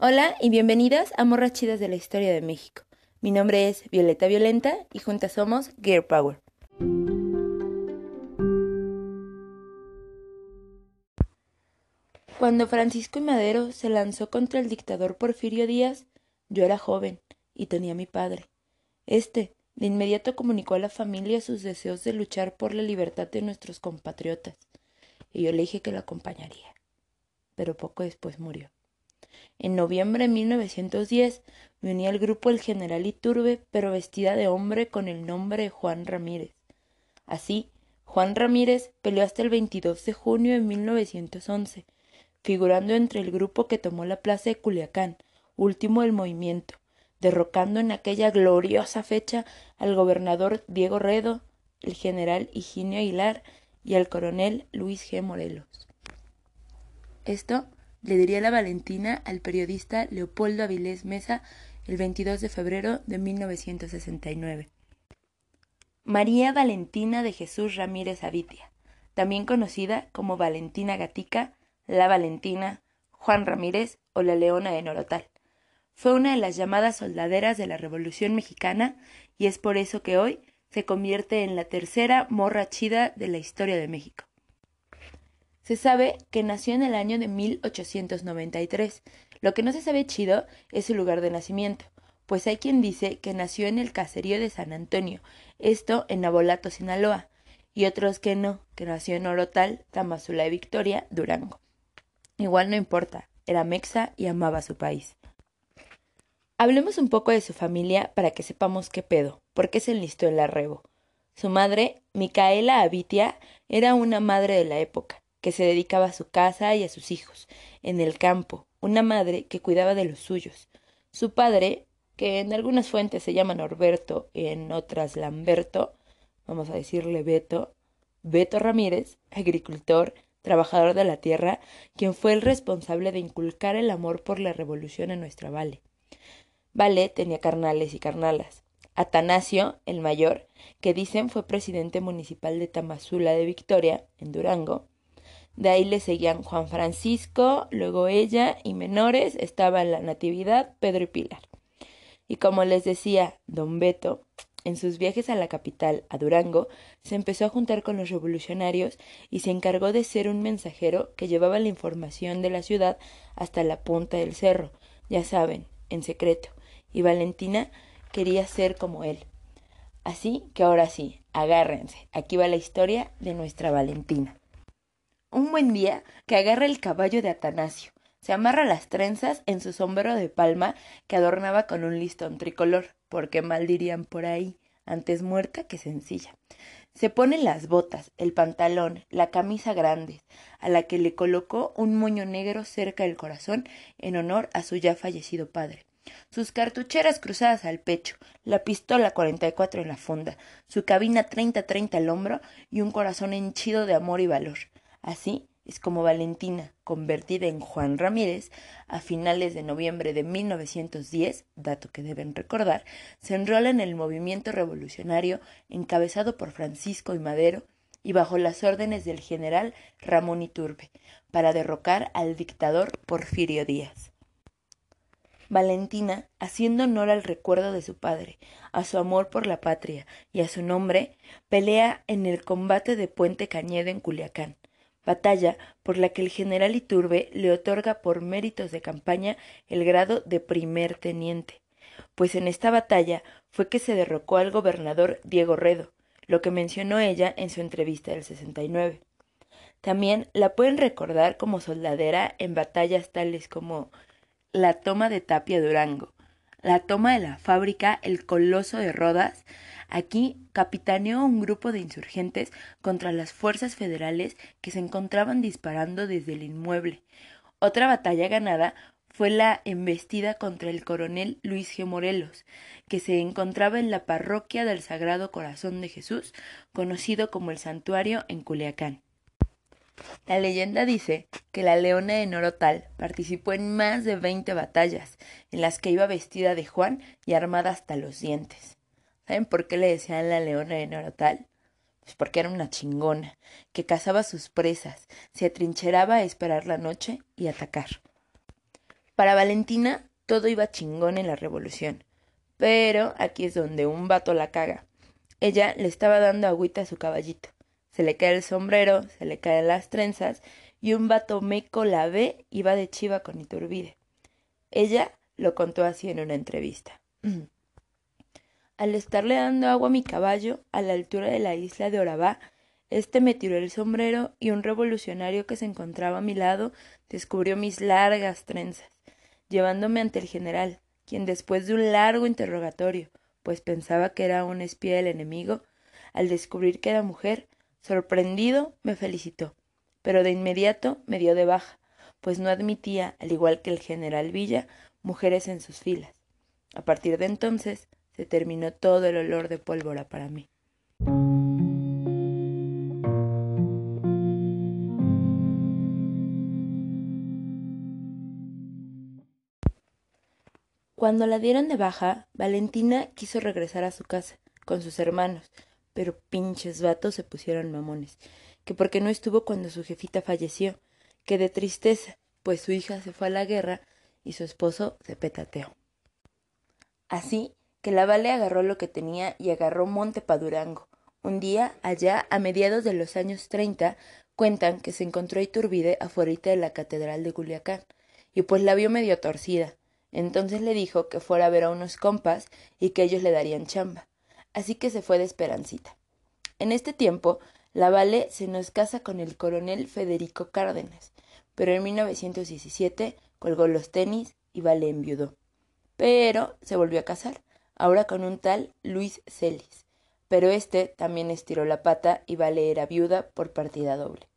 Hola y bienvenidas a Morras Chidas de la Historia de México. Mi nombre es Violeta Violenta y juntas somos Gear Power. Cuando Francisco y Madero se lanzó contra el dictador Porfirio Díaz, yo era joven y tenía a mi padre. Este de inmediato comunicó a la familia sus deseos de luchar por la libertad de nuestros compatriotas, y yo le dije que lo acompañaría. Pero poco después murió. En noviembre de 1910 me uní al grupo El General Iturbe, pero vestida de hombre con el nombre de Juan Ramírez. Así, Juan Ramírez peleó hasta el 22 de junio de 1911, figurando entre el grupo que tomó la plaza de Culiacán, último del movimiento, derrocando en aquella gloriosa fecha al gobernador Diego Redo, el general Higinio Aguilar y al coronel Luis G. Morelos. Esto le diría la Valentina al periodista Leopoldo Avilés Mesa el 22 de febrero de 1969. María Valentina de Jesús Ramírez Avitia, también conocida como Valentina Gatica, la Valentina, Juan Ramírez o la Leona de Norotal. Fue una de las llamadas soldaderas de la Revolución Mexicana y es por eso que hoy se convierte en la tercera morra chida de la historia de México. Se sabe que nació en el año de 1893. Lo que no se sabe chido es su lugar de nacimiento, pues hay quien dice que nació en el caserío de San Antonio, esto en Abolato, Sinaloa, y otros que no, que nació en Orotal, Tamazula de Victoria, Durango. Igual no importa, era mexa y amaba su país. Hablemos un poco de su familia para que sepamos qué pedo, por qué se enlistó el arrebo. Su madre, Micaela Abitia, era una madre de la época que se dedicaba a su casa y a sus hijos, en el campo, una madre que cuidaba de los suyos. Su padre, que en algunas fuentes se llama Norberto, en otras Lamberto, vamos a decirle Beto, Beto Ramírez, agricultor, trabajador de la tierra, quien fue el responsable de inculcar el amor por la revolución en nuestra Vale. Vale tenía carnales y carnalas. Atanasio, el mayor, que dicen fue presidente municipal de Tamazula de Victoria, en Durango, de ahí le seguían Juan Francisco, luego ella y menores estaban la Natividad, Pedro y Pilar. Y como les decía don Beto, en sus viajes a la capital, a Durango, se empezó a juntar con los revolucionarios y se encargó de ser un mensajero que llevaba la información de la ciudad hasta la punta del cerro, ya saben, en secreto. Y Valentina quería ser como él. Así que ahora sí, agárrense, aquí va la historia de nuestra Valentina. Un buen día que agarra el caballo de Atanasio, se amarra las trenzas en su sombrero de palma que adornaba con un listón tricolor, porque mal dirían por ahí, antes muerta que sencilla. Se pone las botas, el pantalón, la camisa grande, a la que le colocó un moño negro cerca del corazón en honor a su ya fallecido padre. Sus cartucheras cruzadas al pecho, la pistola 44 en la funda, su cabina 30-30 al hombro y un corazón henchido de amor y valor. Así es como Valentina, convertida en Juan Ramírez, a finales de noviembre de 1910, dato que deben recordar, se enrola en el movimiento revolucionario encabezado por Francisco y Madero y bajo las órdenes del general Ramón Iturbe, para derrocar al dictador Porfirio Díaz. Valentina, haciendo honor al recuerdo de su padre, a su amor por la patria y a su nombre, pelea en el combate de Puente Cañedo en Culiacán, batalla por la que el general Iturbe le otorga por méritos de campaña el grado de primer teniente, pues en esta batalla fue que se derrocó al gobernador Diego Redo, lo que mencionó ella en su entrevista del 69. También la pueden recordar como soldadera en batallas tales como la toma de Tapia Durango, la toma de la fábrica El Coloso de Rodas, Aquí capitaneó un grupo de insurgentes contra las fuerzas federales que se encontraban disparando desde el inmueble. Otra batalla ganada fue la embestida contra el coronel Luis G. Morelos, que se encontraba en la parroquia del Sagrado Corazón de Jesús, conocido como el Santuario en Culiacán. La leyenda dice que la leona de Norotal participó en más de veinte batallas, en las que iba vestida de Juan y armada hasta los dientes. ¿Saben por qué le decían la leona de Norotal? Pues porque era una chingona, que cazaba sus presas, se atrincheraba a esperar la noche y atacar. Para Valentina todo iba chingón en la revolución. Pero aquí es donde un vato la caga. Ella le estaba dando agüita a su caballito. Se le cae el sombrero, se le caen las trenzas, y un vato meco la ve y va de chiva con Iturbide. Ella lo contó así en una entrevista. Al estarle dando agua a mi caballo, a la altura de la isla de Orabá, este me tiró el sombrero y un revolucionario que se encontraba a mi lado descubrió mis largas trenzas, llevándome ante el general, quien después de un largo interrogatorio, pues pensaba que era un espía del enemigo, al descubrir que era mujer, sorprendido, me felicitó, pero de inmediato me dio de baja, pues no admitía, al igual que el general Villa, mujeres en sus filas. A partir de entonces se terminó todo el olor de pólvora para mí. Cuando la dieron de baja, Valentina quiso regresar a su casa con sus hermanos, pero pinches vatos se pusieron mamones, que porque no estuvo cuando su jefita falleció, que de tristeza, pues su hija se fue a la guerra y su esposo se petateó. Así que la Vale agarró lo que tenía y agarró monte pa' Durango. Un día, allá, a mediados de los años treinta, cuentan que se encontró Iturbide afuera de la catedral de Culiacán, y pues la vio medio torcida, entonces le dijo que fuera a ver a unos compas y que ellos le darían chamba. Así que se fue de Esperancita. En este tiempo, la Vale se nos casa con el coronel Federico Cárdenas, pero en 1917 colgó los tenis y Vale enviudó. Pero se volvió a casar, ahora con un tal Luis Celis. Pero este también estiró la pata y Vale era viuda por partida doble.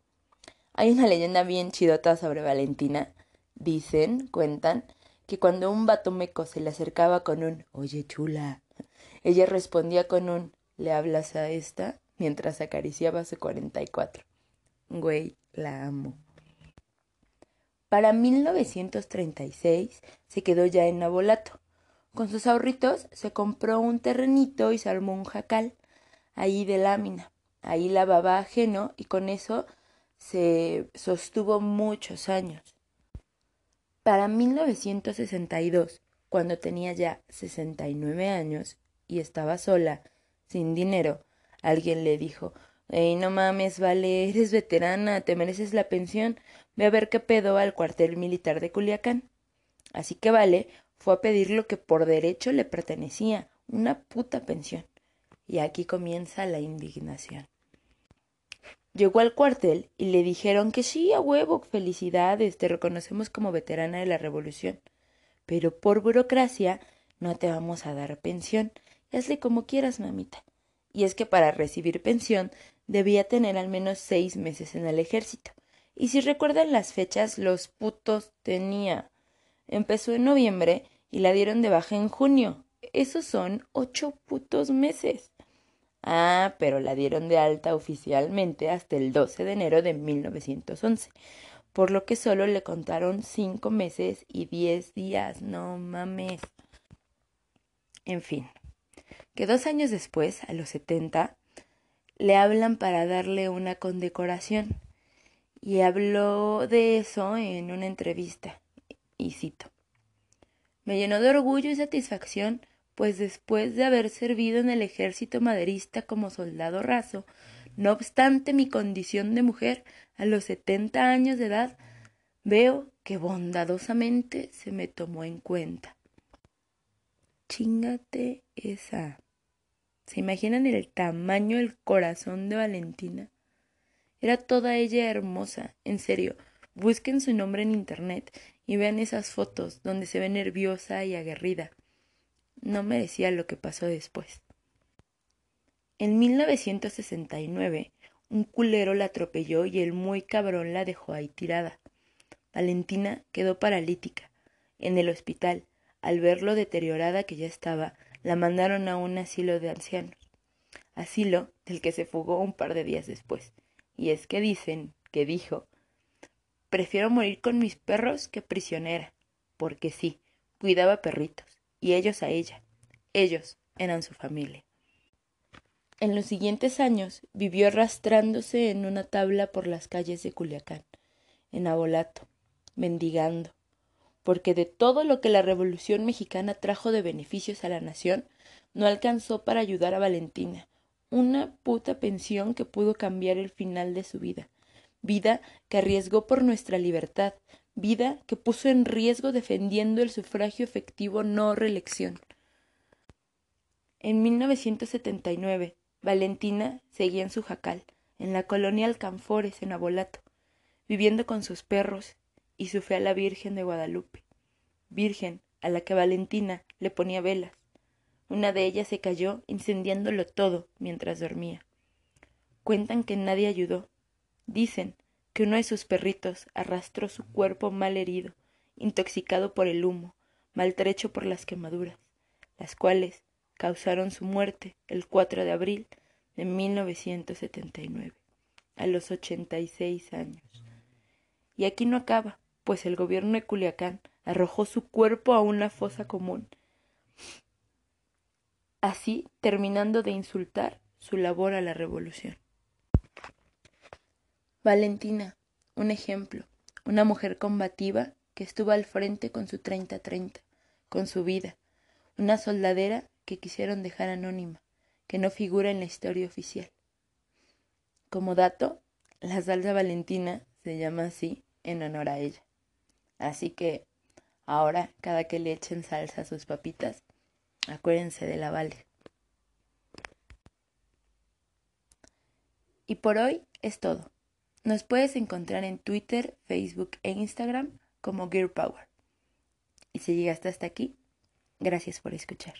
Hay una leyenda bien chidota sobre Valentina. Dicen, cuentan, que cuando un vato meco se le acercaba con un Oye chula, ella respondía con un ¿Le hablas a esta? mientras acariciaba su cuarenta y cuatro. Güey, la amo. Para 1936 se quedó ya en Nabolato. Con sus ahorritos se compró un terrenito y se armó un jacal ahí de lámina. Ahí lavaba ajeno y con eso se sostuvo muchos años. Para 1962, cuando tenía ya 69 años y estaba sola, sin dinero, alguien le dijo Ey, no mames, vale, eres veterana, te mereces la pensión, ve a ver qué pedo al cuartel militar de Culiacán. Así que Vale fue a pedir lo que por derecho le pertenecía, una puta pensión. Y aquí comienza la indignación. Llegó al cuartel y le dijeron que sí, a huevo, felicidades, te reconocemos como veterana de la revolución. Pero por burocracia no te vamos a dar pensión. Hazle como quieras, mamita. Y es que para recibir pensión debía tener al menos seis meses en el ejército. Y si recuerdan las fechas, los putos tenía. Empezó en noviembre y la dieron de baja en junio. Esos son ocho putos meses. Ah, pero la dieron de alta oficialmente hasta el 12 de enero de 1911, por lo que solo le contaron cinco meses y diez días. No mames. En fin, que dos años después, a los setenta, le hablan para darle una condecoración. Y habló de eso en una entrevista. Y cito. Me llenó de orgullo y satisfacción pues después de haber servido en el ejército maderista como soldado raso, no obstante mi condición de mujer a los setenta años de edad, veo que bondadosamente se me tomó en cuenta. Chingate esa. ¿Se imaginan el tamaño del corazón de Valentina? Era toda ella hermosa, en serio. Busquen su nombre en internet y vean esas fotos donde se ve nerviosa y aguerrida no merecía lo que pasó después. En 1969, un culero la atropelló y el muy cabrón la dejó ahí tirada. Valentina quedó paralítica. En el hospital, al ver lo deteriorada que ya estaba, la mandaron a un asilo de ancianos. Asilo del que se fugó un par de días después. Y es que dicen que dijo Prefiero morir con mis perros que prisionera, porque sí, cuidaba perritos y ellos a ella. Ellos eran su familia. En los siguientes años vivió arrastrándose en una tabla por las calles de Culiacán, en Abolato, mendigando. Porque de todo lo que la Revolución mexicana trajo de beneficios a la nación, no alcanzó para ayudar a Valentina, una puta pensión que pudo cambiar el final de su vida, vida que arriesgó por nuestra libertad, vida que puso en riesgo defendiendo el sufragio efectivo no reelección. En 1979, Valentina seguía en su jacal, en la colonia Alcanfores, en Abolato, viviendo con sus perros y su fe a la Virgen de Guadalupe, Virgen a la que Valentina le ponía velas. Una de ellas se cayó incendiándolo todo mientras dormía. Cuentan que nadie ayudó. Dicen que uno de sus perritos arrastró su cuerpo mal herido, intoxicado por el humo, maltrecho por las quemaduras, las cuales causaron su muerte el 4 de abril de 1979, a los 86 años. Y aquí no acaba, pues el gobierno de Culiacán arrojó su cuerpo a una fosa común, así terminando de insultar su labor a la revolución. Valentina, un ejemplo, una mujer combativa que estuvo al frente con su 30-30, con su vida, una soldadera que quisieron dejar anónima, que no figura en la historia oficial. Como dato, la salsa Valentina se llama así en honor a ella. Así que ahora, cada que le echen salsa a sus papitas, acuérdense de la Vale. Y por hoy es todo. Nos puedes encontrar en Twitter, Facebook e Instagram como Gear Power. Y si llegaste hasta aquí, gracias por escuchar.